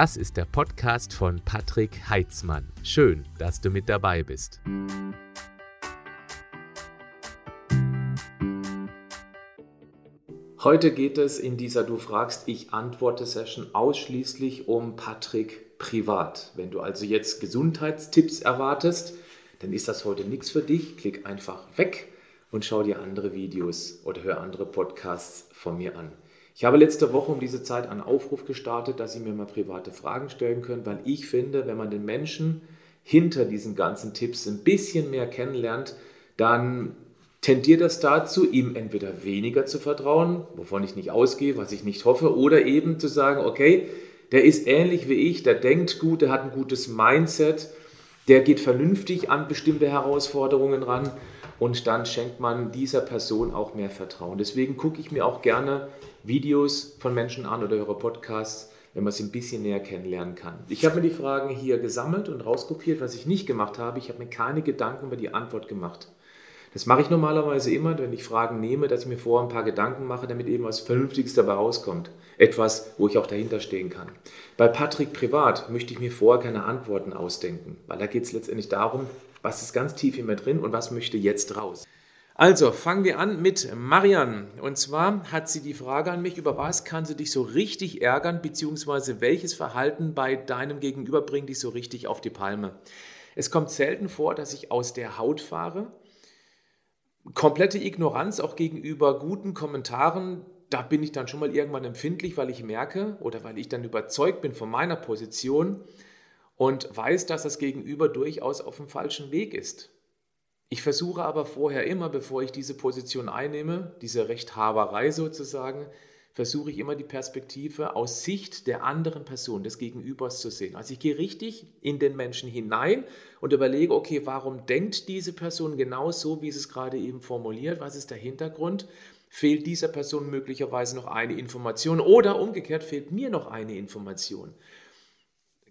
Das ist der Podcast von Patrick Heitzmann. Schön, dass du mit dabei bist. Heute geht es in dieser Du fragst, ich antworte Session ausschließlich um Patrick privat. Wenn du also jetzt Gesundheitstipps erwartest, dann ist das heute nichts für dich. Klick einfach weg und schau dir andere Videos oder hör andere Podcasts von mir an. Ich habe letzte Woche um diese Zeit einen Aufruf gestartet, dass Sie mir mal private Fragen stellen können, weil ich finde, wenn man den Menschen hinter diesen ganzen Tipps ein bisschen mehr kennenlernt, dann tendiert das dazu, ihm entweder weniger zu vertrauen, wovon ich nicht ausgehe, was ich nicht hoffe, oder eben zu sagen, okay, der ist ähnlich wie ich, der denkt gut, der hat ein gutes Mindset, der geht vernünftig an bestimmte Herausforderungen ran und dann schenkt man dieser Person auch mehr Vertrauen. Deswegen gucke ich mir auch gerne Videos von Menschen an oder höre Podcasts, wenn man sie ein bisschen näher kennenlernen kann. Ich habe mir die Fragen hier gesammelt und rauskopiert. Was ich nicht gemacht habe, ich habe mir keine Gedanken über die Antwort gemacht. Das mache ich normalerweise immer, wenn ich Fragen nehme, dass ich mir vorher ein paar Gedanken mache, damit eben was Vernünftiges dabei rauskommt. Etwas, wo ich auch dahinter stehen kann. Bei Patrick privat möchte ich mir vorher keine Antworten ausdenken, weil da geht es letztendlich darum, was ist ganz tief in mir drin und was möchte jetzt raus. Also fangen wir an mit Marianne. Und zwar hat sie die Frage an mich, über was kann sie dich so richtig ärgern, beziehungsweise welches Verhalten bei deinem Gegenüber bringt dich so richtig auf die Palme. Es kommt selten vor, dass ich aus der Haut fahre komplette Ignoranz auch gegenüber guten Kommentaren, da bin ich dann schon mal irgendwann empfindlich, weil ich merke oder weil ich dann überzeugt bin von meiner Position und weiß, dass das Gegenüber durchaus auf dem falschen Weg ist. Ich versuche aber vorher immer, bevor ich diese Position einnehme, diese Rechthaberei sozusagen, versuche ich immer die Perspektive aus Sicht der anderen Person, des Gegenübers zu sehen. Also ich gehe richtig in den Menschen hinein und überlege, okay, warum denkt diese Person genau so, wie sie es gerade eben formuliert? Was ist der Hintergrund? Fehlt dieser Person möglicherweise noch eine Information oder umgekehrt fehlt mir noch eine Information?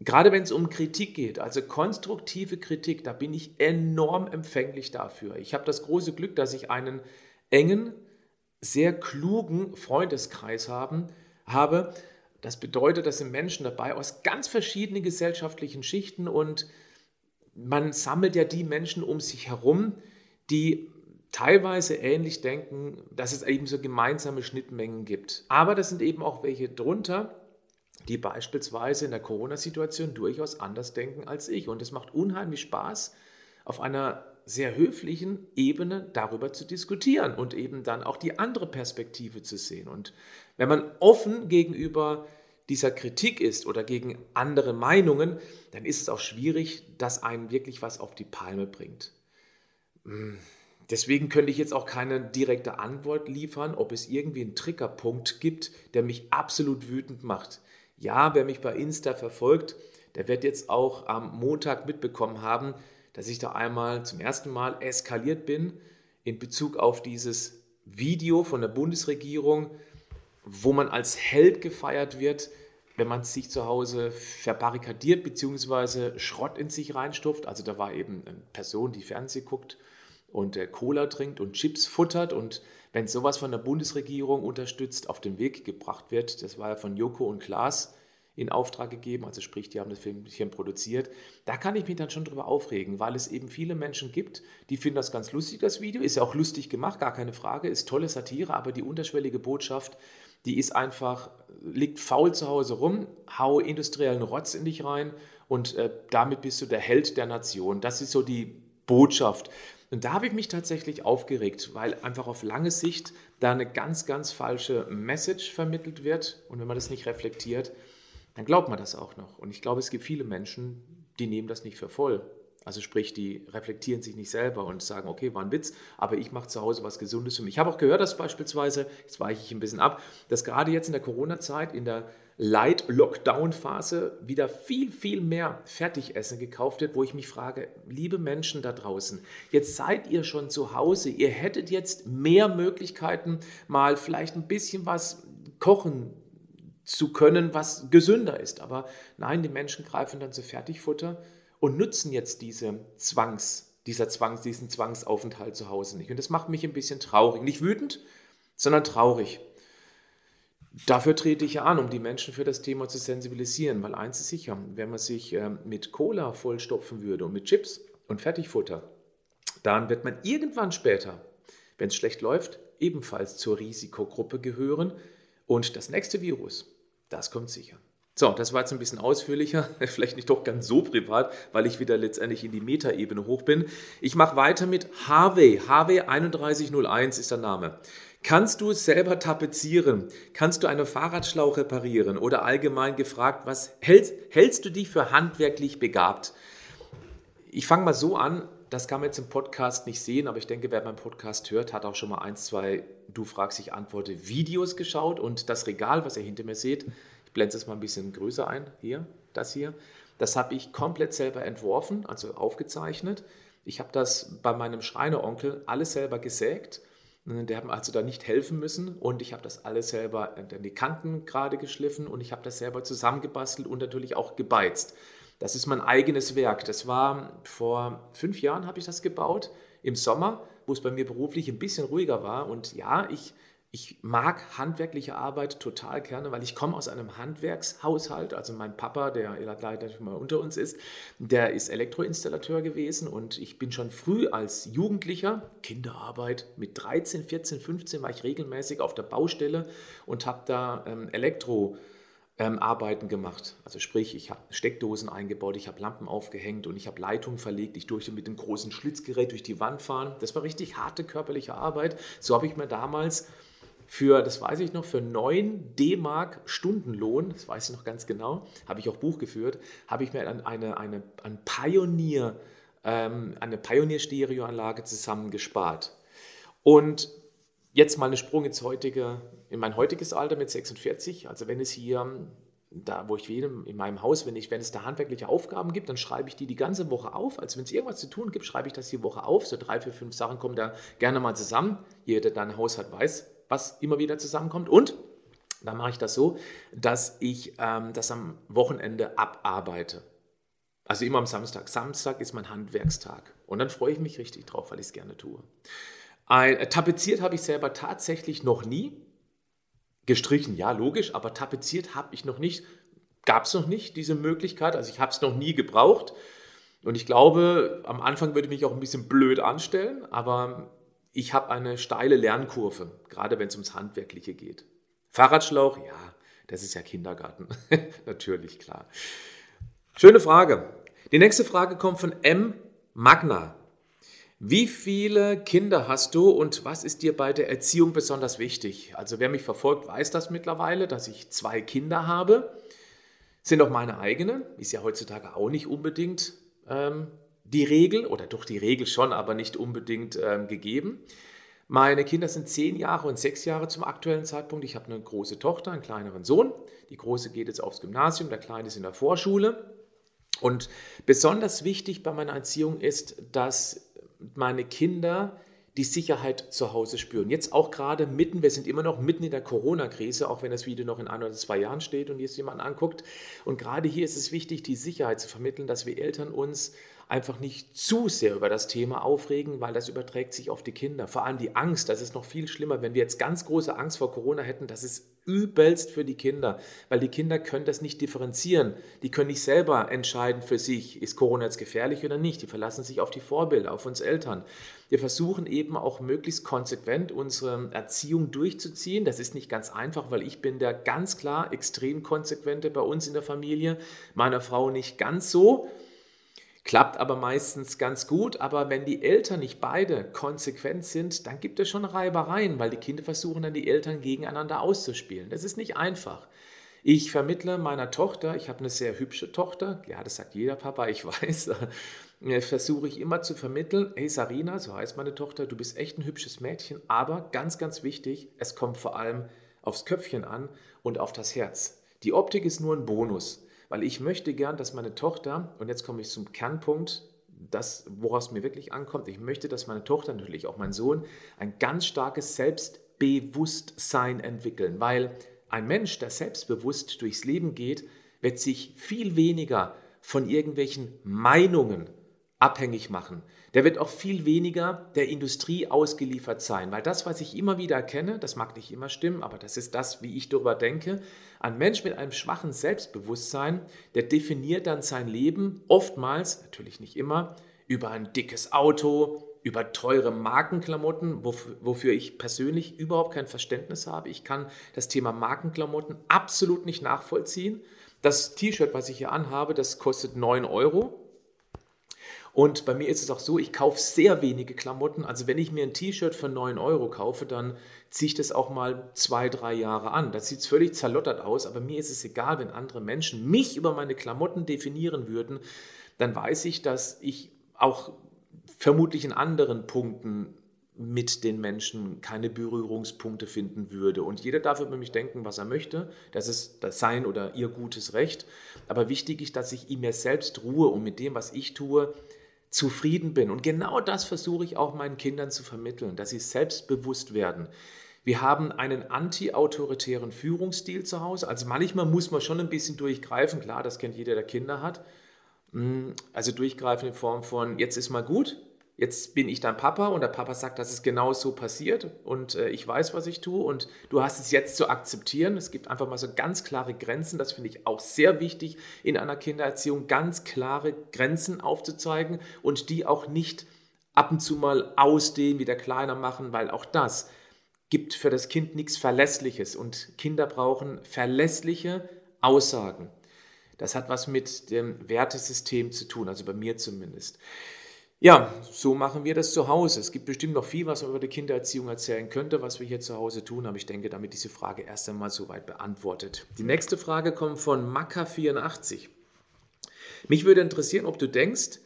Gerade wenn es um Kritik geht, also konstruktive Kritik, da bin ich enorm empfänglich dafür. Ich habe das große Glück, dass ich einen engen, sehr klugen Freundeskreis haben, habe. Das bedeutet, dass sind Menschen dabei aus ganz verschiedenen gesellschaftlichen Schichten und man sammelt ja die Menschen um sich herum, die teilweise ähnlich denken, dass es eben so gemeinsame Schnittmengen gibt. Aber das sind eben auch welche drunter, die beispielsweise in der Corona-Situation durchaus anders denken als ich. Und es macht unheimlich Spaß, auf einer sehr höflichen Ebene darüber zu diskutieren und eben dann auch die andere Perspektive zu sehen. Und wenn man offen gegenüber dieser Kritik ist oder gegen andere Meinungen, dann ist es auch schwierig, dass einen wirklich was auf die Palme bringt. Hm, deswegen könnte ich jetzt auch keine direkte Antwort liefern, ob es irgendwie einen Triggerpunkt gibt, der mich absolut wütend macht. Ja, wer mich bei Insta verfolgt, der wird jetzt auch am Montag mitbekommen haben, dass ich da einmal zum ersten Mal eskaliert bin in Bezug auf dieses Video von der Bundesregierung, wo man als Held gefeiert wird, wenn man sich zu Hause verbarrikadiert bzw. Schrott in sich reinstopft. Also da war eben eine Person, die Fernsehen guckt und äh, Cola trinkt und Chips futtert und wenn sowas von der Bundesregierung unterstützt auf den Weg gebracht wird, das war ja von Joko und Klaas, in Auftrag gegeben, also sprich, die haben das Filmchen produziert. Da kann ich mich dann schon drüber aufregen, weil es eben viele Menschen gibt, die finden das ganz lustig, das Video. Ist ja auch lustig gemacht, gar keine Frage, ist tolle Satire, aber die unterschwellige Botschaft, die ist einfach, liegt faul zu Hause rum, hau industriellen Rotz in dich rein und äh, damit bist du der Held der Nation. Das ist so die Botschaft. Und da habe ich mich tatsächlich aufgeregt, weil einfach auf lange Sicht da eine ganz, ganz falsche Message vermittelt wird. Und wenn man das nicht reflektiert, dann glaubt man das auch noch. Und ich glaube, es gibt viele Menschen, die nehmen das nicht für voll. Also sprich, die reflektieren sich nicht selber und sagen, okay, war ein Witz, aber ich mache zu Hause was Gesundes für mich. Ich habe auch gehört, dass beispielsweise, jetzt weiche ich ein bisschen ab, dass gerade jetzt in der Corona-Zeit, in der Light-Lockdown-Phase wieder viel, viel mehr Fertigessen gekauft wird, wo ich mich frage, liebe Menschen da draußen, jetzt seid ihr schon zu Hause, ihr hättet jetzt mehr Möglichkeiten, mal vielleicht ein bisschen was kochen zu können, was gesünder ist. Aber nein, die Menschen greifen dann zu Fertigfutter und nutzen jetzt diese Zwangs, dieser Zwangs, diesen Zwangsaufenthalt zu Hause nicht. Und das macht mich ein bisschen traurig. Nicht wütend, sondern traurig. Dafür trete ich an, um die Menschen für das Thema zu sensibilisieren, weil eins ist sicher, wenn man sich ähm, mit Cola vollstopfen würde und mit Chips und Fertigfutter, dann wird man irgendwann später, wenn es schlecht läuft, ebenfalls zur Risikogruppe gehören. Und das nächste Virus, das kommt sicher. So, das war jetzt ein bisschen ausführlicher, vielleicht nicht doch ganz so privat, weil ich wieder letztendlich in die Metaebene hoch bin. Ich mache weiter mit Harvey. Harvey 3101 ist der Name. Kannst du selber tapezieren? Kannst du einen Fahrradschlauch reparieren? Oder allgemein gefragt, was hältst, hältst du dich für handwerklich begabt? Ich fange mal so an, das kann man jetzt im Podcast nicht sehen, aber ich denke, wer meinen Podcast hört, hat auch schon mal ein, zwei Du fragst, ich antworte Videos geschaut und das Regal, was ihr hinter mir seht, ich blende es mal ein bisschen größer ein, hier, das hier, das habe ich komplett selber entworfen, also aufgezeichnet. Ich habe das bei meinem Schreineronkel alles selber gesägt. Der hat mir also da nicht helfen müssen und ich habe das alles selber an die Kanten gerade geschliffen und ich habe das selber zusammengebastelt und natürlich auch gebeizt. Das ist mein eigenes Werk. Das war vor fünf Jahren habe ich das gebaut, im Sommer, wo es bei mir beruflich ein bisschen ruhiger war. Und ja, ich, ich mag handwerkliche Arbeit total gerne, weil ich komme aus einem Handwerkshaushalt. Also mein Papa, der leider mal unter uns ist, der ist Elektroinstallateur gewesen und ich bin schon früh als Jugendlicher, Kinderarbeit, mit 13, 14, 15 war ich regelmäßig auf der Baustelle und habe da ähm, Elektro ähm, Arbeiten gemacht. Also sprich, ich habe Steckdosen eingebaut, ich habe Lampen aufgehängt und ich habe Leitungen verlegt. Ich durfte mit dem großen Schlitzgerät durch die Wand fahren. Das war richtig harte körperliche Arbeit. So habe ich mir damals für, das weiß ich noch, für 9 D-Mark Stundenlohn, das weiß ich noch ganz genau, habe ich auch Buch geführt, habe ich mir eine, eine, eine, ein Pionier, ähm, eine Pionier-Stereoanlage zusammengespart. Und jetzt mal einen Sprung ins heutige, in mein heutiges Alter mit 46. Also wenn es hier, da wo ich lebe, in meinem Haus, wenn, ich, wenn es da handwerkliche Aufgaben gibt, dann schreibe ich die die ganze Woche auf. Also wenn es irgendwas zu tun gibt, schreibe ich das die Woche auf. So drei, vier, fünf Sachen kommen da gerne mal zusammen. Jeder, der ein Haus hat, weiß, was immer wieder zusammenkommt. Und dann mache ich das so, dass ich ähm, das am Wochenende abarbeite. Also immer am Samstag. Samstag ist mein Handwerkstag. Und dann freue ich mich richtig drauf, weil ich es gerne tue. Ein, äh, tapeziert habe ich selber tatsächlich noch nie. Gestrichen, ja, logisch, aber tapeziert habe ich noch nicht. Gab es noch nicht diese Möglichkeit. Also ich habe es noch nie gebraucht. Und ich glaube, am Anfang würde ich mich auch ein bisschen blöd anstellen, aber ich habe eine steile Lernkurve, gerade wenn es ums Handwerkliche geht. Fahrradschlauch, ja, das ist ja Kindergarten. Natürlich, klar. Schöne Frage. Die nächste Frage kommt von M. Magna. Wie viele Kinder hast du und was ist dir bei der Erziehung besonders wichtig? Also wer mich verfolgt, weiß das mittlerweile, dass ich zwei Kinder habe. Sind auch meine eigenen, ist ja heutzutage auch nicht unbedingt ähm, die Regel oder doch die Regel schon, aber nicht unbedingt ähm, gegeben. Meine Kinder sind zehn Jahre und sechs Jahre zum aktuellen Zeitpunkt. Ich habe eine große Tochter, einen kleineren Sohn. Die große geht jetzt aufs Gymnasium, der kleine ist in der Vorschule. Und besonders wichtig bei meiner Erziehung ist, dass meine Kinder die Sicherheit zu Hause spüren. Jetzt auch gerade mitten, wir sind immer noch mitten in der Corona-Krise, auch wenn das Video noch in ein oder zwei Jahren steht und jetzt jemand anguckt. Und gerade hier ist es wichtig, die Sicherheit zu vermitteln, dass wir Eltern uns einfach nicht zu sehr über das Thema aufregen, weil das überträgt sich auf die Kinder. Vor allem die Angst, das ist noch viel schlimmer. Wenn wir jetzt ganz große Angst vor Corona hätten, das ist übelst für die Kinder, weil die Kinder können das nicht differenzieren. Die können nicht selber entscheiden für sich, ist Corona jetzt gefährlich oder nicht. Die verlassen sich auf die Vorbilder, auf uns Eltern. Wir versuchen eben auch möglichst konsequent unsere Erziehung durchzuziehen. Das ist nicht ganz einfach, weil ich bin der ganz klar extrem konsequente bei uns in der Familie, meiner Frau nicht ganz so. Klappt aber meistens ganz gut, aber wenn die Eltern nicht beide konsequent sind, dann gibt es schon Reibereien, weil die Kinder versuchen dann die Eltern gegeneinander auszuspielen. Das ist nicht einfach. Ich vermittle meiner Tochter, ich habe eine sehr hübsche Tochter, ja, das sagt jeder Papa, ich weiß, versuche ich immer zu vermitteln, hey Sarina, so heißt meine Tochter, du bist echt ein hübsches Mädchen, aber ganz, ganz wichtig, es kommt vor allem aufs Köpfchen an und auf das Herz. Die Optik ist nur ein Bonus weil ich möchte gern, dass meine Tochter, und jetzt komme ich zum Kernpunkt, das, woraus es mir wirklich ankommt, ich möchte, dass meine Tochter, natürlich auch mein Sohn, ein ganz starkes Selbstbewusstsein entwickeln, weil ein Mensch, der selbstbewusst durchs Leben geht, wird sich viel weniger von irgendwelchen Meinungen abhängig machen. Der wird auch viel weniger der Industrie ausgeliefert sein, weil das, was ich immer wieder erkenne, das mag nicht immer stimmen, aber das ist das, wie ich darüber denke, ein Mensch mit einem schwachen Selbstbewusstsein, der definiert dann sein Leben oftmals, natürlich nicht immer, über ein dickes Auto, über teure Markenklamotten, wofür ich persönlich überhaupt kein Verständnis habe. Ich kann das Thema Markenklamotten absolut nicht nachvollziehen. Das T-Shirt, was ich hier anhabe, das kostet 9 Euro. Und bei mir ist es auch so, ich kaufe sehr wenige Klamotten. Also wenn ich mir ein T-Shirt für 9 Euro kaufe, dann ziehe ich das auch mal zwei, drei Jahre an. Das sieht völlig zerlottert aus, aber mir ist es egal, wenn andere Menschen mich über meine Klamotten definieren würden, dann weiß ich, dass ich auch vermutlich in anderen Punkten mit den Menschen keine Berührungspunkte finden würde. Und jeder darf über mich denken, was er möchte. Das ist das sein oder ihr gutes Recht. Aber wichtig ist, dass ich in mir selbst ruhe und mit dem, was ich tue, zufrieden bin. Und genau das versuche ich auch meinen Kindern zu vermitteln, dass sie selbstbewusst werden. Wir haben einen anti-autoritären Führungsstil zu Hause. Also manchmal muss man schon ein bisschen durchgreifen. Klar, das kennt jeder, der Kinder hat. Mm, also durchgreifen in Form von, jetzt ist mal gut, jetzt bin ich dein Papa und der Papa sagt, dass es genau so passiert und äh, ich weiß, was ich tue und du hast es jetzt zu akzeptieren. Es gibt einfach mal so ganz klare Grenzen, das finde ich auch sehr wichtig in einer Kindererziehung, ganz klare Grenzen aufzuzeigen und die auch nicht ab und zu mal ausdehnen, wieder kleiner machen, weil auch das gibt für das Kind nichts Verlässliches und Kinder brauchen verlässliche Aussagen. Das hat was mit dem Wertesystem zu tun, also bei mir zumindest. Ja, so machen wir das zu Hause. Es gibt bestimmt noch viel, was man über die Kindererziehung erzählen könnte, was wir hier zu Hause tun, aber ich denke, damit diese Frage erst einmal soweit beantwortet. Die nächste Frage kommt von Maka84. Mich würde interessieren, ob du denkst,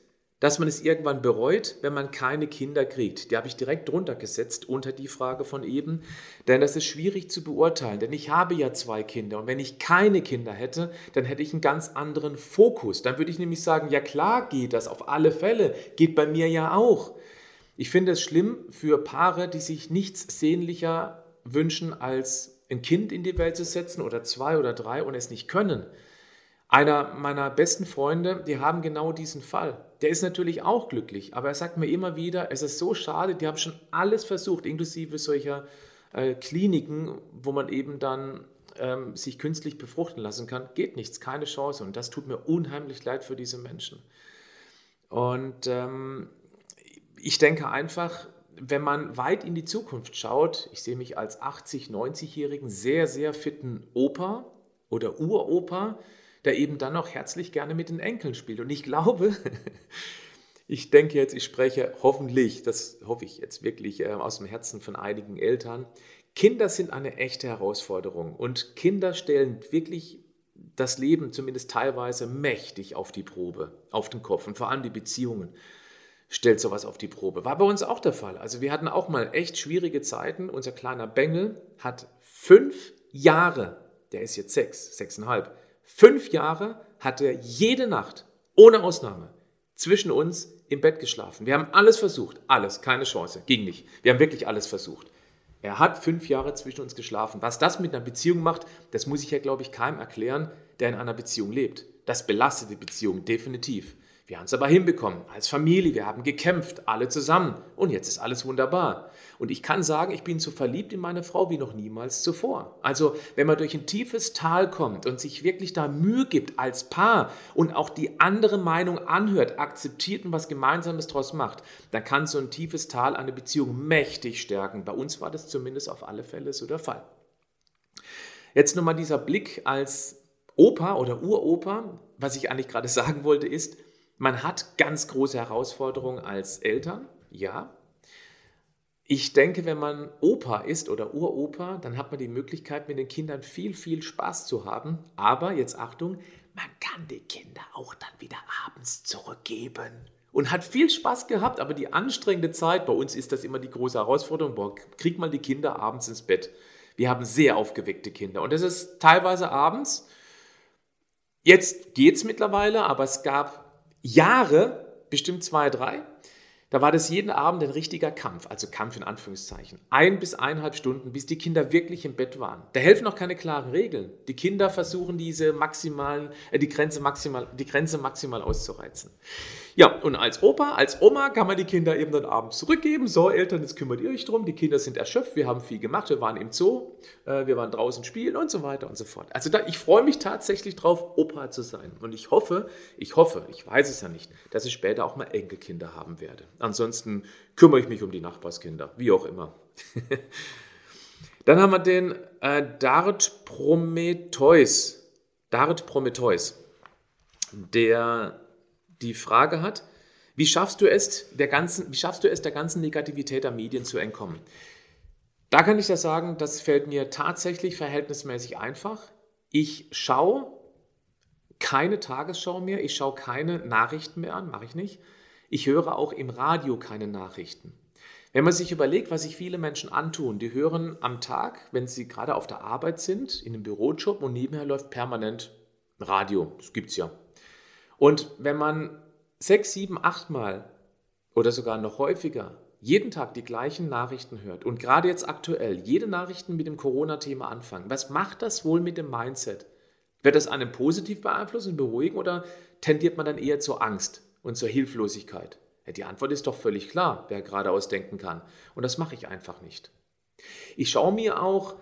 dass man es irgendwann bereut, wenn man keine Kinder kriegt. Die habe ich direkt drunter gesetzt unter die Frage von eben, denn das ist schwierig zu beurteilen, denn ich habe ja zwei Kinder und wenn ich keine Kinder hätte, dann hätte ich einen ganz anderen Fokus. Dann würde ich nämlich sagen, ja klar geht das auf alle Fälle, geht bei mir ja auch. Ich finde es schlimm für Paare, die sich nichts sehnlicher wünschen, als ein Kind in die Welt zu setzen oder zwei oder drei und es nicht können. Einer meiner besten Freunde, die haben genau diesen Fall. Der ist natürlich auch glücklich, aber er sagt mir immer wieder, es ist so schade, die haben schon alles versucht, inklusive solcher äh, Kliniken, wo man eben dann ähm, sich künstlich befruchten lassen kann. Geht nichts, keine Chance. Und das tut mir unheimlich leid für diese Menschen. Und ähm, ich denke einfach, wenn man weit in die Zukunft schaut, ich sehe mich als 80-, 90-jährigen sehr, sehr fitten Opa oder Uropa, der eben dann auch herzlich gerne mit den Enkeln spielt. Und ich glaube, ich denke jetzt, ich spreche hoffentlich, das hoffe ich jetzt wirklich äh, aus dem Herzen von einigen Eltern, Kinder sind eine echte Herausforderung und Kinder stellen wirklich das Leben zumindest teilweise mächtig auf die Probe, auf den Kopf und vor allem die Beziehungen stellt sowas auf die Probe. War bei uns auch der Fall. Also wir hatten auch mal echt schwierige Zeiten. Unser kleiner Bengel hat fünf Jahre, der ist jetzt sechs, sechseinhalb, Fünf Jahre hat er jede Nacht, ohne Ausnahme, zwischen uns im Bett geschlafen. Wir haben alles versucht, alles, keine Chance, ging nicht. Wir haben wirklich alles versucht. Er hat fünf Jahre zwischen uns geschlafen. Was das mit einer Beziehung macht, das muss ich ja, glaube ich, keinem erklären, der in einer Beziehung lebt. Das belastet die Beziehung definitiv. Wir haben es aber hinbekommen, als Familie, wir haben gekämpft, alle zusammen und jetzt ist alles wunderbar. Und ich kann sagen, ich bin so verliebt in meine Frau wie noch niemals zuvor. Also wenn man durch ein tiefes Tal kommt und sich wirklich da Mühe gibt als Paar und auch die andere Meinung anhört, akzeptiert und was Gemeinsames daraus macht, dann kann so ein tiefes Tal eine Beziehung mächtig stärken. Bei uns war das zumindest auf alle Fälle so der Fall. Jetzt nochmal dieser Blick als Opa oder Uropa. Was ich eigentlich gerade sagen wollte ist, man hat ganz große Herausforderungen als Eltern, ja. Ich denke, wenn man Opa ist oder Uropa, dann hat man die Möglichkeit, mit den Kindern viel, viel Spaß zu haben. Aber jetzt Achtung, man kann die Kinder auch dann wieder abends zurückgeben. Und hat viel Spaß gehabt, aber die anstrengende Zeit, bei uns ist das immer die große Herausforderung, boah, kriegt mal die Kinder abends ins Bett. Wir haben sehr aufgeweckte Kinder und das ist teilweise abends. Jetzt geht es mittlerweile, aber es gab Jahre, bestimmt zwei, drei, da war das jeden Abend ein richtiger Kampf, also Kampf in Anführungszeichen. Ein bis eineinhalb Stunden, bis die Kinder wirklich im Bett waren. Da helfen noch keine klaren Regeln. Die Kinder versuchen diese maximalen, äh, die Grenze maximal, die Grenze maximal auszureizen. Ja, und als Opa, als Oma kann man die Kinder eben dann abends zurückgeben. So, Eltern, jetzt kümmert ihr euch drum. Die Kinder sind erschöpft, wir haben viel gemacht, wir waren im Zoo, äh, wir waren draußen spielen und so weiter und so fort. Also da, ich freue mich tatsächlich drauf, Opa zu sein. Und ich hoffe, ich hoffe, ich weiß es ja nicht, dass ich später auch mal Enkelkinder haben werde. Ansonsten kümmere ich mich um die Nachbarskinder, wie auch immer. dann haben wir den äh, Dart Prometheus. Dart Prometheus. Der die Frage hat, wie schaffst du es der ganzen, wie schaffst du es der ganzen Negativität der Medien zu entkommen? Da kann ich ja sagen, das fällt mir tatsächlich verhältnismäßig einfach. Ich schaue keine Tagesschau mehr, ich schaue keine Nachrichten mehr an, mache ich nicht. Ich höre auch im Radio keine Nachrichten. Wenn man sich überlegt, was sich viele Menschen antun, die hören am Tag, wenn sie gerade auf der Arbeit sind, in einem Bürojob und nebenher läuft permanent Radio. Das gibt es ja. Und wenn man sechs, sieben, achtmal oder sogar noch häufiger jeden Tag die gleichen Nachrichten hört und gerade jetzt aktuell jede Nachrichten mit dem Corona-Thema anfangen, was macht das wohl mit dem Mindset? Wird das einen positiv beeinflussen beruhigen oder tendiert man dann eher zur Angst und zur Hilflosigkeit? Ja, die Antwort ist doch völlig klar, wer geradeaus denken kann. Und das mache ich einfach nicht. Ich schaue mir auch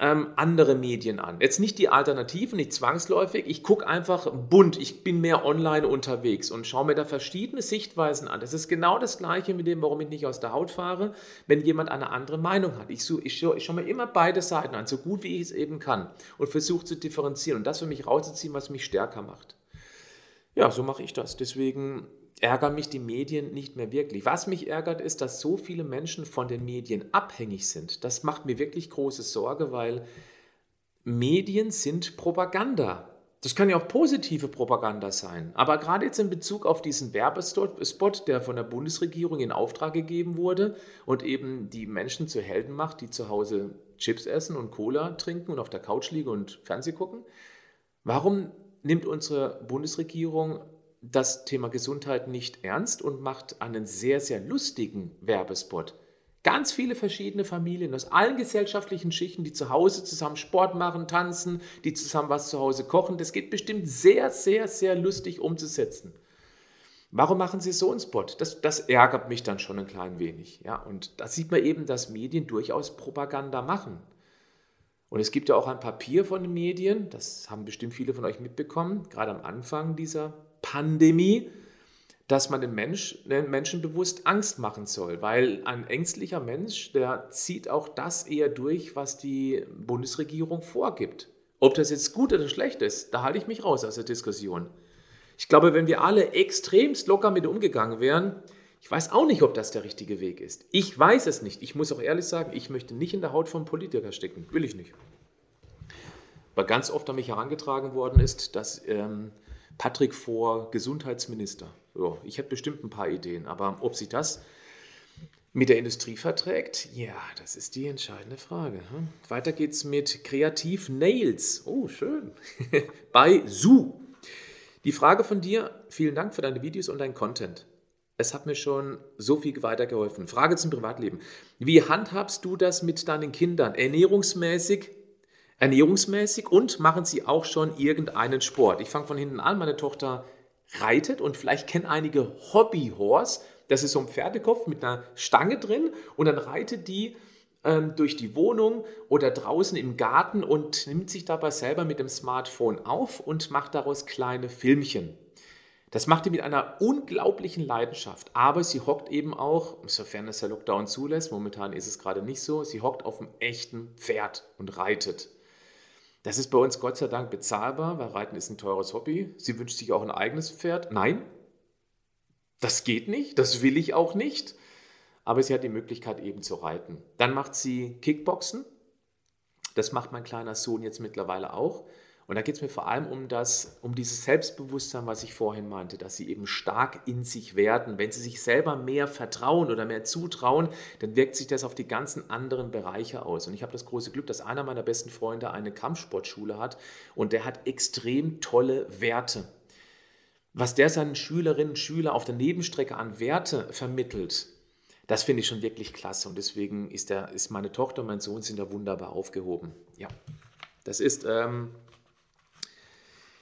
ähm, andere Medien an. Jetzt nicht die Alternativen, nicht zwangsläufig. Ich gucke einfach bunt. Ich bin mehr online unterwegs und schaue mir da verschiedene Sichtweisen an. Das ist genau das Gleiche mit dem, warum ich nicht aus der Haut fahre, wenn jemand eine andere Meinung hat. Ich, ich, ich schaue mir immer beide Seiten an, so gut wie ich es eben kann und versuche zu differenzieren und das für mich rauszuziehen, was mich stärker macht. Ja, so mache ich das. Deswegen ärgern mich die Medien nicht mehr wirklich. Was mich ärgert, ist, dass so viele Menschen von den Medien abhängig sind. Das macht mir wirklich große Sorge, weil Medien sind Propaganda. Das kann ja auch positive Propaganda sein. Aber gerade jetzt in Bezug auf diesen Werbespot, der von der Bundesregierung in Auftrag gegeben wurde und eben die Menschen zu Helden macht, die zu Hause Chips essen und Cola trinken und auf der Couch liegen und Fernseh gucken. Warum nimmt unsere Bundesregierung das Thema Gesundheit nicht ernst und macht einen sehr, sehr lustigen Werbespot. Ganz viele verschiedene Familien aus allen gesellschaftlichen Schichten, die zu Hause zusammen Sport machen, tanzen, die zusammen was zu Hause kochen. Das geht bestimmt sehr, sehr, sehr lustig umzusetzen. Warum machen Sie so einen Spot? Das, das ärgert mich dann schon ein klein wenig. Ja? Und da sieht man eben, dass Medien durchaus Propaganda machen. Und es gibt ja auch ein Papier von den Medien, das haben bestimmt viele von euch mitbekommen, gerade am Anfang dieser Pandemie, dass man den, Mensch, den Menschen bewusst Angst machen soll, weil ein ängstlicher Mensch, der zieht auch das eher durch, was die Bundesregierung vorgibt. Ob das jetzt gut oder schlecht ist, da halte ich mich raus aus der Diskussion. Ich glaube, wenn wir alle extremst locker mit umgegangen wären, ich weiß auch nicht, ob das der richtige Weg ist. Ich weiß es nicht. Ich muss auch ehrlich sagen, ich möchte nicht in der Haut von Politiker stecken. Will ich nicht. Weil ganz oft an mich herangetragen worden ist, dass ähm, Patrick vor Gesundheitsminister. So, ich habe bestimmt ein paar Ideen, aber ob sich das mit der Industrie verträgt, ja, das ist die entscheidende Frage. Hm? Weiter geht's mit Kreativ Nails. Oh, schön. Bei Zoo. Die Frage von dir, vielen Dank für deine Videos und dein Content. Es hat mir schon so viel weitergeholfen. Frage zum Privatleben. Wie handhabst du das mit deinen Kindern? Ernährungsmäßig, ernährungsmäßig und machen sie auch schon irgendeinen Sport. Ich fange von hinten an, meine Tochter reitet und vielleicht kennen einige Hobbyhorse. Das ist so ein Pferdekopf mit einer Stange drin und dann reitet die ähm, durch die Wohnung oder draußen im Garten und nimmt sich dabei selber mit dem Smartphone auf und macht daraus kleine Filmchen. Das macht die mit einer unglaublichen Leidenschaft. Aber sie hockt eben auch, sofern es der Lockdown zulässt, momentan ist es gerade nicht so, sie hockt auf einem echten Pferd und reitet. Das ist bei uns Gott sei Dank bezahlbar, weil Reiten ist ein teures Hobby. Sie wünscht sich auch ein eigenes Pferd. Nein, das geht nicht, das will ich auch nicht. Aber sie hat die Möglichkeit eben zu reiten. Dann macht sie Kickboxen. Das macht mein kleiner Sohn jetzt mittlerweile auch. Und da geht es mir vor allem um das, um dieses Selbstbewusstsein, was ich vorhin meinte, dass sie eben stark in sich werden. Wenn sie sich selber mehr vertrauen oder mehr zutrauen, dann wirkt sich das auf die ganzen anderen Bereiche aus. Und ich habe das große Glück, dass einer meiner besten Freunde eine Kampfsportschule hat und der hat extrem tolle Werte. Was der seinen Schülerinnen und Schülern auf der Nebenstrecke an Werte vermittelt, das finde ich schon wirklich klasse. Und deswegen ist, der, ist meine Tochter und mein Sohn sind da wunderbar aufgehoben. Ja, das ist ähm,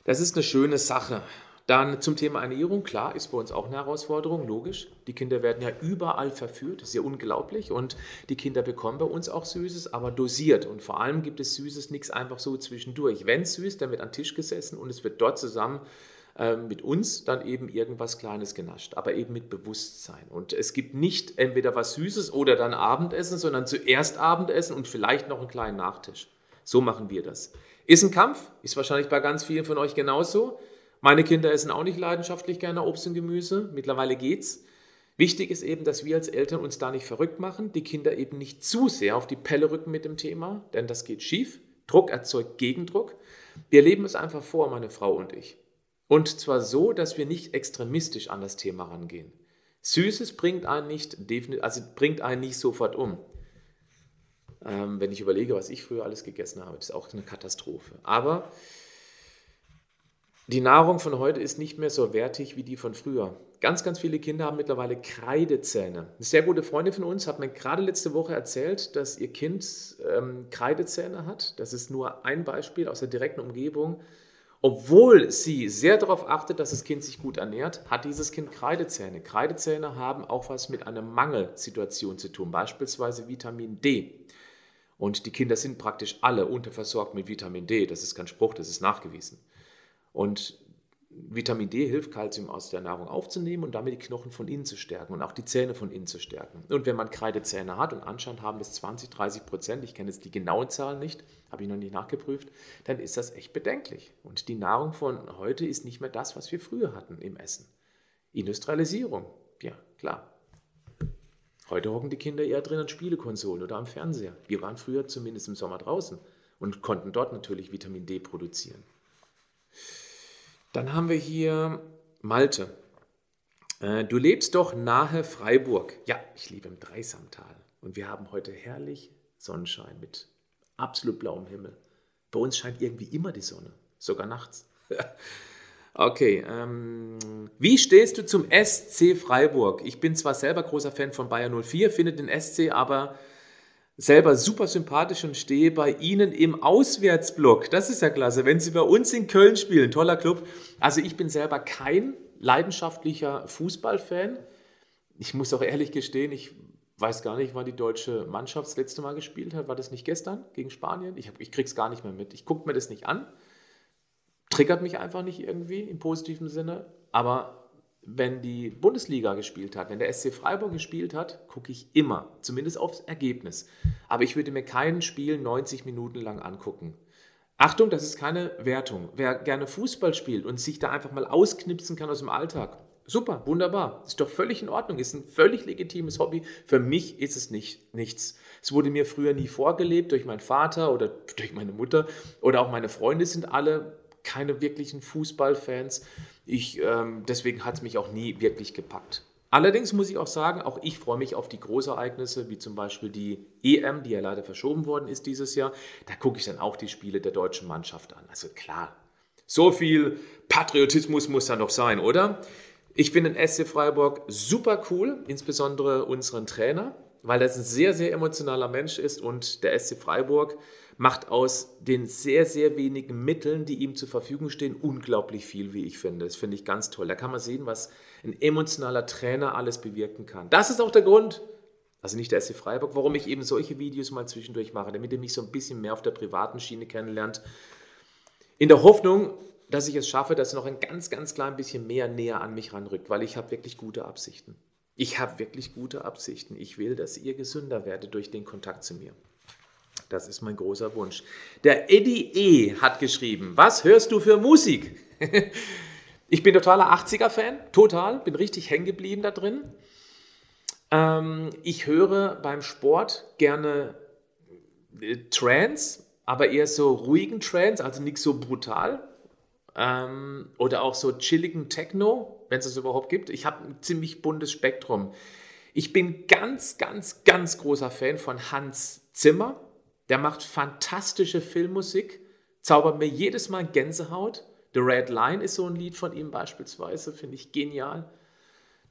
das ist eine schöne Sache. Dann zum Thema Ernährung, klar, ist bei uns auch eine Herausforderung, logisch. Die Kinder werden ja überall verführt, das ist ja unglaublich. Und die Kinder bekommen bei uns auch Süßes, aber dosiert. Und vor allem gibt es Süßes nichts einfach so zwischendurch. Wenn süß, dann wird an Tisch gesessen und es wird dort zusammen ähm, mit uns dann eben irgendwas Kleines genascht, aber eben mit Bewusstsein. Und es gibt nicht entweder was Süßes oder dann Abendessen, sondern zuerst Abendessen und vielleicht noch einen kleinen Nachtisch. So machen wir das. Ist ein Kampf, ist wahrscheinlich bei ganz vielen von euch genauso. Meine Kinder essen auch nicht leidenschaftlich gerne Obst und Gemüse. Mittlerweile geht's. Wichtig ist eben, dass wir als Eltern uns da nicht verrückt machen, die Kinder eben nicht zu sehr auf die Pelle rücken mit dem Thema, denn das geht schief. Druck erzeugt Gegendruck. Wir leben es einfach vor, meine Frau und ich. Und zwar so, dass wir nicht extremistisch an das Thema rangehen. Süßes bringt einen nicht, also bringt einen nicht sofort um. Ähm, wenn ich überlege, was ich früher alles gegessen habe, das ist auch eine Katastrophe. Aber die Nahrung von heute ist nicht mehr so wertig wie die von früher. Ganz, ganz viele Kinder haben mittlerweile Kreidezähne. Eine sehr gute Freundin von uns hat mir gerade letzte Woche erzählt, dass ihr Kind ähm, Kreidezähne hat. Das ist nur ein Beispiel aus der direkten Umgebung. Obwohl sie sehr darauf achtet, dass das Kind sich gut ernährt, hat dieses Kind Kreidezähne. Kreidezähne haben auch was mit einer Mangelsituation zu tun, beispielsweise Vitamin D. Und die Kinder sind praktisch alle unterversorgt mit Vitamin D. Das ist kein Spruch, das ist nachgewiesen. Und Vitamin D hilft, Kalzium aus der Nahrung aufzunehmen und damit die Knochen von innen zu stärken und auch die Zähne von innen zu stärken. Und wenn man Kreidezähne hat und anscheinend haben das 20, 30 Prozent, ich kenne jetzt die genauen Zahlen nicht, habe ich noch nicht nachgeprüft, dann ist das echt bedenklich. Und die Nahrung von heute ist nicht mehr das, was wir früher hatten im Essen. Industrialisierung, ja, klar. Heute hocken die Kinder eher drin an Spielekonsolen oder am Fernseher. Wir waren früher zumindest im Sommer draußen und konnten dort natürlich Vitamin D produzieren. Dann haben wir hier Malte. Äh, du lebst doch nahe Freiburg. Ja, ich lebe im Dreisamtal. Und wir haben heute herrlich Sonnenschein mit absolut blauem Himmel. Bei uns scheint irgendwie immer die Sonne, sogar nachts. okay, ähm, wie stehst du zum SC Freiburg? Ich bin zwar selber großer Fan von Bayern 04, finde den SC aber selber super sympathisch und stehe bei Ihnen im Auswärtsblock. Das ist ja klasse, wenn Sie bei uns in Köln spielen. Toller Club. Also ich bin selber kein leidenschaftlicher Fußballfan. Ich muss auch ehrlich gestehen, ich weiß gar nicht, wann die deutsche Mannschaft das letzte Mal gespielt hat. War das nicht gestern gegen Spanien? Ich, ich krieg's gar nicht mehr mit. Ich gucke mir das nicht an. Triggert mich einfach nicht irgendwie im positiven Sinne. Aber wenn die Bundesliga gespielt hat, wenn der SC Freiburg gespielt hat, gucke ich immer, zumindest aufs Ergebnis. Aber ich würde mir kein Spiel 90 Minuten lang angucken. Achtung, das ist keine Wertung. Wer gerne Fußball spielt und sich da einfach mal ausknipsen kann aus dem Alltag, super, wunderbar. Ist doch völlig in Ordnung, ist ein völlig legitimes Hobby. Für mich ist es nicht, nichts. Es wurde mir früher nie vorgelebt durch meinen Vater oder durch meine Mutter oder auch meine Freunde sind alle keine wirklichen Fußballfans. Ich, ähm, deswegen hat es mich auch nie wirklich gepackt. Allerdings muss ich auch sagen, auch ich freue mich auf die Großereignisse, wie zum Beispiel die EM, die ja leider verschoben worden ist dieses Jahr. Da gucke ich dann auch die Spiele der deutschen Mannschaft an. Also klar, so viel Patriotismus muss da noch sein, oder? Ich finde den SC Freiburg super cool, insbesondere unseren Trainer, weil er ein sehr, sehr emotionaler Mensch ist und der SC Freiburg macht aus den sehr, sehr wenigen Mitteln, die ihm zur Verfügung stehen, unglaublich viel, wie ich finde. Das finde ich ganz toll. Da kann man sehen, was ein emotionaler Trainer alles bewirken kann. Das ist auch der Grund, also nicht der SC Freiburg, warum ich eben solche Videos mal zwischendurch mache, damit ihr mich so ein bisschen mehr auf der privaten Schiene kennenlernt. In der Hoffnung, dass ich es schaffe, dass noch ein ganz, ganz klein bisschen mehr näher an mich ranrückt, weil ich habe wirklich gute Absichten. Ich habe wirklich gute Absichten. Ich will, dass ihr gesünder werdet durch den Kontakt zu mir. Das ist mein großer Wunsch. Der Eddie E. hat geschrieben, was hörst du für Musik? ich bin totaler 80er-Fan, total, bin richtig hängen geblieben da drin. Ähm, ich höre beim Sport gerne äh, Trance, aber eher so ruhigen Trance, also nicht so brutal. Ähm, oder auch so chilligen Techno, wenn es es überhaupt gibt. Ich habe ein ziemlich buntes Spektrum. Ich bin ganz, ganz, ganz großer Fan von Hans Zimmer. Der macht fantastische Filmmusik, zaubert mir jedes Mal Gänsehaut. The Red Line ist so ein Lied von ihm beispielsweise, finde ich genial.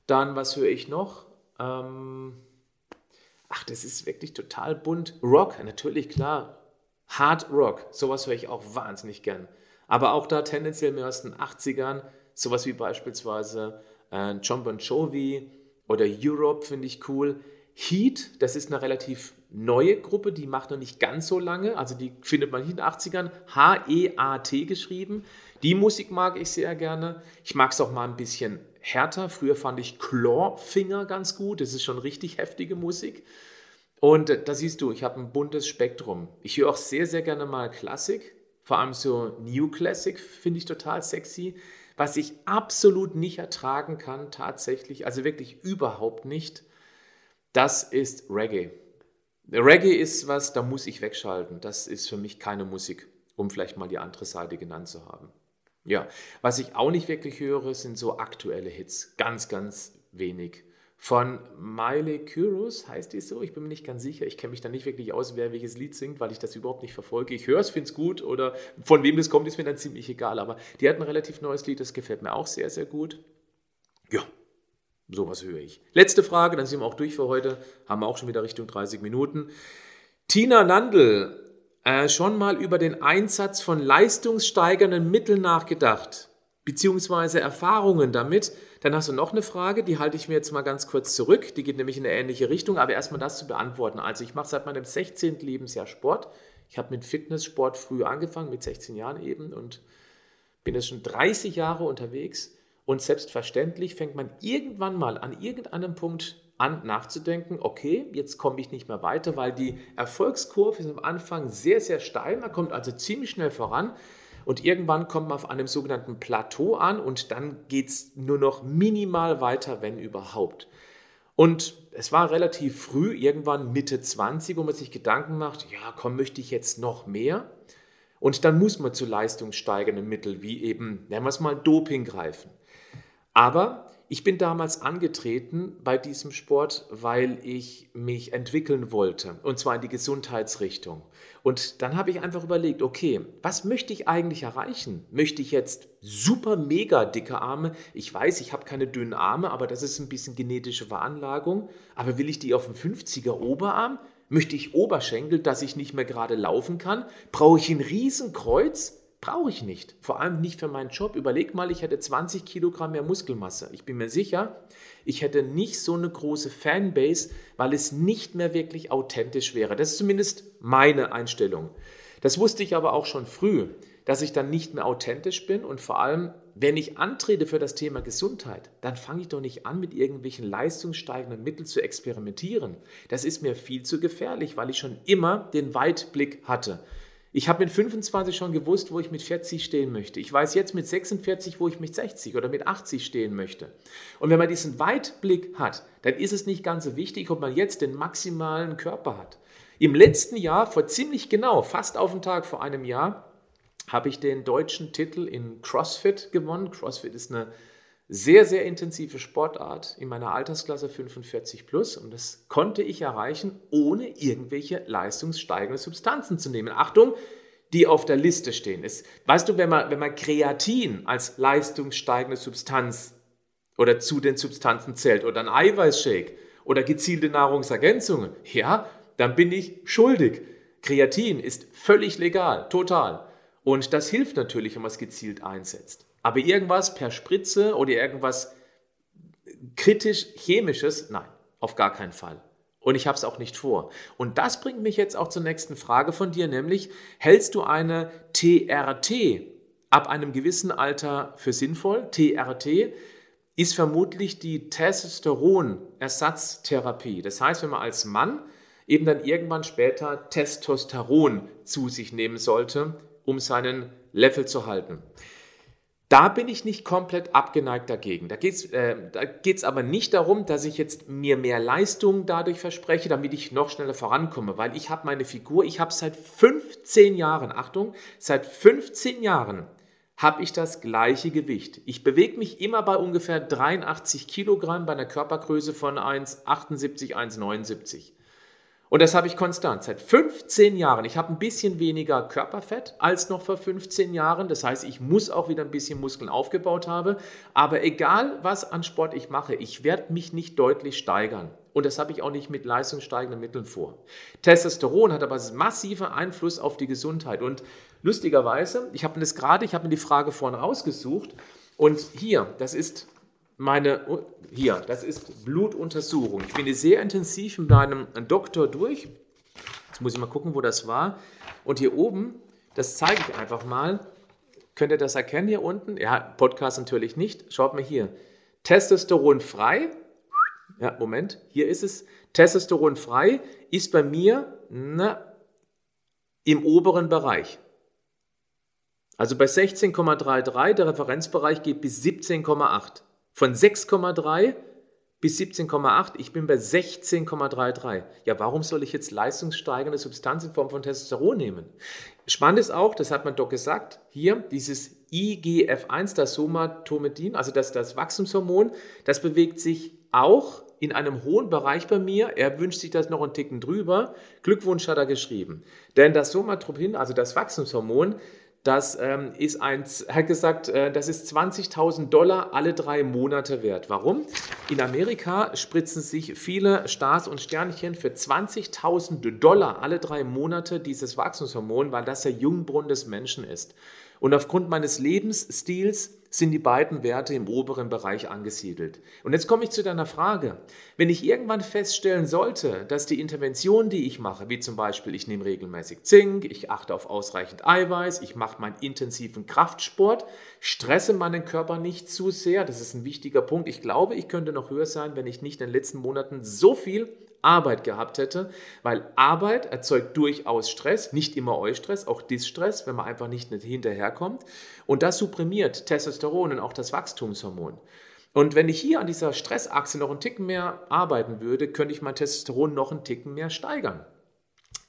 Dann, was höre ich noch? Ähm, ach, das ist wirklich total bunt. Rock, natürlich, klar. Hard Rock, sowas höre ich auch wahnsinnig gern. Aber auch da tendenziell mehr aus den 80ern, sowas wie beispielsweise äh, John Bon Jovi oder Europe finde ich cool. Heat, das ist eine relativ neue Gruppe, die macht noch nicht ganz so lange, also die findet man in den 80ern, H-E-A-T geschrieben. Die Musik mag ich sehr gerne. Ich mag es auch mal ein bisschen härter. Früher fand ich Clawfinger ganz gut, das ist schon richtig heftige Musik. Und äh, da siehst du, ich habe ein buntes Spektrum. Ich höre auch sehr, sehr gerne mal Klassik, vor allem so New Classic finde ich total sexy. Was ich absolut nicht ertragen kann, tatsächlich, also wirklich überhaupt nicht, das ist Reggae. Reggae ist was, da muss ich wegschalten. Das ist für mich keine Musik, um vielleicht mal die andere Seite genannt zu haben. Ja, was ich auch nicht wirklich höre, sind so aktuelle Hits. Ganz, ganz wenig. Von Miley Cyrus heißt die so, ich bin mir nicht ganz sicher. Ich kenne mich da nicht wirklich aus, wer welches Lied singt, weil ich das überhaupt nicht verfolge. Ich höre es, finde es gut oder von wem das kommt, ist mir dann ziemlich egal. Aber die hat ein relativ neues Lied, das gefällt mir auch sehr, sehr gut. Ja, sowas höre ich. Letzte Frage, dann sind wir auch durch für heute. Haben wir auch schon wieder Richtung 30 Minuten. Tina Nandl äh, schon mal über den Einsatz von leistungssteigernden Mitteln nachgedacht, beziehungsweise Erfahrungen damit? Dann hast du noch eine Frage, die halte ich mir jetzt mal ganz kurz zurück. Die geht nämlich in eine ähnliche Richtung, aber erstmal das zu beantworten. Also ich mache seit meinem 16. Lebensjahr Sport. Ich habe mit Fitnesssport früh angefangen, mit 16 Jahren eben und bin jetzt schon 30 Jahre unterwegs. Und selbstverständlich fängt man irgendwann mal an irgendeinem Punkt an nachzudenken, okay, jetzt komme ich nicht mehr weiter, weil die Erfolgskurve ist am Anfang sehr, sehr steil, man kommt also ziemlich schnell voran und irgendwann kommt man auf einem sogenannten Plateau an und dann geht es nur noch minimal weiter, wenn überhaupt. Und es war relativ früh, irgendwann Mitte 20, wo man sich Gedanken macht, ja, komm, möchte ich jetzt noch mehr? Und dann muss man zu leistungssteigernden Mitteln wie eben, nennen wir es mal, Doping greifen. Aber ich bin damals angetreten bei diesem Sport, weil ich mich entwickeln wollte, und zwar in die Gesundheitsrichtung. Und dann habe ich einfach überlegt, okay, was möchte ich eigentlich erreichen? Möchte ich jetzt super mega dicke Arme? Ich weiß, ich habe keine dünnen Arme, aber das ist ein bisschen genetische Veranlagung. Aber will ich die auf dem 50er Oberarm? Möchte ich Oberschenkel, dass ich nicht mehr gerade laufen kann? Brauche ich ein Riesenkreuz? Brauche ich nicht. Vor allem nicht für meinen Job. Überleg mal, ich hätte 20 Kilogramm mehr Muskelmasse. Ich bin mir sicher, ich hätte nicht so eine große Fanbase, weil es nicht mehr wirklich authentisch wäre. Das ist zumindest meine Einstellung. Das wusste ich aber auch schon früh, dass ich dann nicht mehr authentisch bin und vor allem, wenn ich antrete für das Thema Gesundheit, dann fange ich doch nicht an, mit irgendwelchen leistungssteigenden Mitteln zu experimentieren. Das ist mir viel zu gefährlich, weil ich schon immer den Weitblick hatte. Ich habe mit 25 schon gewusst, wo ich mit 40 stehen möchte. Ich weiß jetzt mit 46, wo ich mit 60 oder mit 80 stehen möchte. Und wenn man diesen Weitblick hat, dann ist es nicht ganz so wichtig, ob man jetzt den maximalen Körper hat. Im letzten Jahr, vor ziemlich genau, fast auf den Tag vor einem Jahr, habe ich den deutschen Titel in CrossFit gewonnen. CrossFit ist eine sehr, sehr intensive Sportart in meiner Altersklasse 45 plus und das konnte ich erreichen, ohne irgendwelche leistungssteigende Substanzen zu nehmen. Achtung, die auf der Liste stehen. Es, weißt du, wenn man, wenn man Kreatin als leistungssteigende Substanz oder zu den Substanzen zählt oder ein Eiweißshake oder gezielte Nahrungsergänzungen, ja, dann bin ich schuldig. Kreatin ist völlig legal, total. Und das hilft natürlich, wenn man es gezielt einsetzt. Aber irgendwas per Spritze oder irgendwas kritisch chemisches, nein, auf gar keinen Fall. Und ich habe es auch nicht vor. Und das bringt mich jetzt auch zur nächsten Frage von dir, nämlich hältst du eine TRT ab einem gewissen Alter für sinnvoll? TRT ist vermutlich die Testosteronersatztherapie. Das heißt, wenn man als Mann eben dann irgendwann später Testosteron zu sich nehmen sollte, um seinen Level zu halten. Da bin ich nicht komplett abgeneigt dagegen. Da geht es äh, aber nicht darum, dass ich jetzt mir mehr Leistung dadurch verspreche, damit ich noch schneller vorankomme, weil ich habe meine Figur, ich habe seit 15 Jahren, Achtung, seit 15 Jahren habe ich das gleiche Gewicht. Ich bewege mich immer bei ungefähr 83 Kilogramm bei einer Körpergröße von 1,78, 1,79. Und das habe ich konstant seit 15 Jahren. Ich habe ein bisschen weniger Körperfett als noch vor 15 Jahren. Das heißt, ich muss auch wieder ein bisschen Muskeln aufgebaut haben. Aber egal, was an Sport ich mache, ich werde mich nicht deutlich steigern. Und das habe ich auch nicht mit leistungssteigenden Mitteln vor. Testosteron hat aber massiven Einfluss auf die Gesundheit. Und lustigerweise, ich habe das gerade, ich habe mir die Frage vorhin rausgesucht. Und hier, das ist meine, hier, das ist Blutuntersuchung. Ich bin sehr intensiv mit meinem Doktor durch. Jetzt muss ich mal gucken, wo das war. Und hier oben, das zeige ich einfach mal. Könnt ihr das erkennen hier unten? Ja, Podcast natürlich nicht. Schaut mal hier. Testosteron frei. Ja, Moment, hier ist es. Testosteron frei ist bei mir na, im oberen Bereich. Also bei 16,33, der Referenzbereich geht bis 17,8. Von 6,3 bis 17,8, ich bin bei 16,33. Ja, warum soll ich jetzt leistungssteigernde Substanz in Form von Testosteron nehmen? Spannend ist auch, das hat man doch gesagt, hier dieses IGF-1, das Somatomedin, also das, das Wachstumshormon, das bewegt sich auch in einem hohen Bereich bei mir. Er wünscht sich das noch einen Ticken drüber. Glückwunsch hat er geschrieben. Denn das Somatropin, also das Wachstumshormon, das ähm, ist eins, er hat gesagt, äh, das ist 20.000 Dollar alle drei Monate wert. Warum? In Amerika spritzen sich viele Stars und Sternchen für 20.000 Dollar alle drei Monate dieses Wachstumshormon, weil das der Jungbrunnen des Menschen ist. Und aufgrund meines Lebensstils sind die beiden Werte im oberen Bereich angesiedelt. Und jetzt komme ich zu deiner Frage. Wenn ich irgendwann feststellen sollte, dass die Intervention, die ich mache, wie zum Beispiel ich nehme regelmäßig Zink, ich achte auf ausreichend Eiweiß, ich mache meinen intensiven Kraftsport, stresse meinen Körper nicht zu sehr, das ist ein wichtiger Punkt. Ich glaube, ich könnte noch höher sein, wenn ich nicht in den letzten Monaten so viel Arbeit gehabt hätte, weil Arbeit erzeugt durchaus Stress, nicht immer Eustress, auch Distress, wenn man einfach nicht hinterherkommt. Und das supprimiert Testosteron und auch das Wachstumshormon. Und wenn ich hier an dieser Stressachse noch einen Ticken mehr arbeiten würde, könnte ich mein Testosteron noch einen Ticken mehr steigern.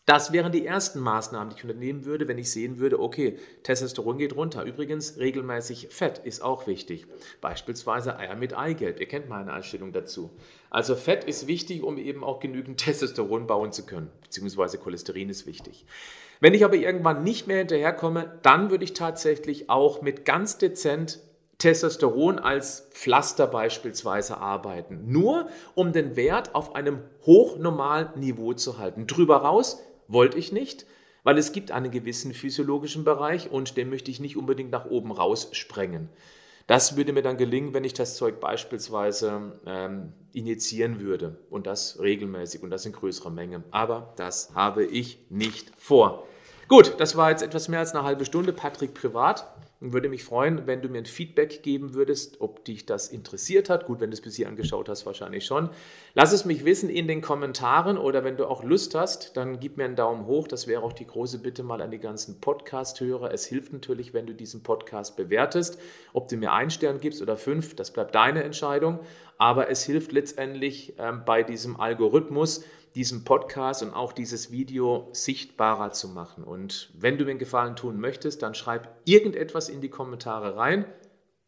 Das wären die ersten Maßnahmen, die ich unternehmen würde, wenn ich sehen würde, okay, Testosteron geht runter. Übrigens, regelmäßig Fett ist auch wichtig. Beispielsweise Eier mit Eigelb. Ihr kennt meine Einstellung dazu. Also Fett ist wichtig, um eben auch genügend Testosteron bauen zu können. Beziehungsweise Cholesterin ist wichtig. Wenn ich aber irgendwann nicht mehr hinterherkomme, dann würde ich tatsächlich auch mit ganz dezent Testosteron als Pflaster beispielsweise arbeiten. Nur um den Wert auf einem hochnormalen Niveau zu halten. Drüber raus wollte ich nicht, weil es gibt einen gewissen physiologischen Bereich und den möchte ich nicht unbedingt nach oben raus sprengen. Das würde mir dann gelingen, wenn ich das Zeug beispielsweise ähm, injizieren würde und das regelmäßig und das in größerer Menge. Aber das habe ich nicht vor. Gut, das war jetzt etwas mehr als eine halbe Stunde. Patrick privat. Und würde mich freuen, wenn du mir ein Feedback geben würdest, ob dich das interessiert hat. Gut, wenn du es bis hier angeschaut hast, wahrscheinlich schon. Lass es mich wissen in den Kommentaren oder wenn du auch Lust hast, dann gib mir einen Daumen hoch. Das wäre auch die große Bitte mal an die ganzen Podcast-Hörer. Es hilft natürlich, wenn du diesen Podcast bewertest. Ob du mir einen Stern gibst oder fünf, das bleibt deine Entscheidung. Aber es hilft letztendlich ähm, bei diesem Algorithmus, diesen Podcast und auch dieses Video sichtbarer zu machen. Und wenn du mir einen Gefallen tun möchtest, dann schreib irgendetwas in die Kommentare rein.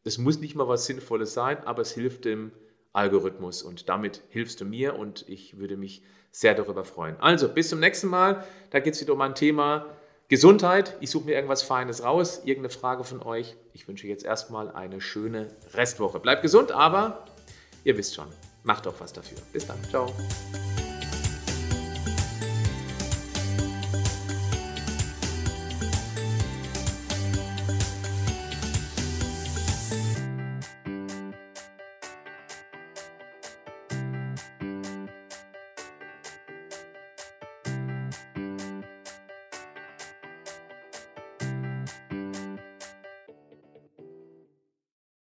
Es muss nicht mal was Sinnvolles sein, aber es hilft dem Algorithmus und damit hilfst du mir und ich würde mich sehr darüber freuen. Also, bis zum nächsten Mal. Da geht es wieder um ein Thema Gesundheit. Ich suche mir irgendwas Feines raus. Irgendeine Frage von euch. Ich wünsche jetzt erstmal eine schöne Restwoche. Bleibt gesund, aber ihr wisst schon, macht doch was dafür. Bis dann. Ciao.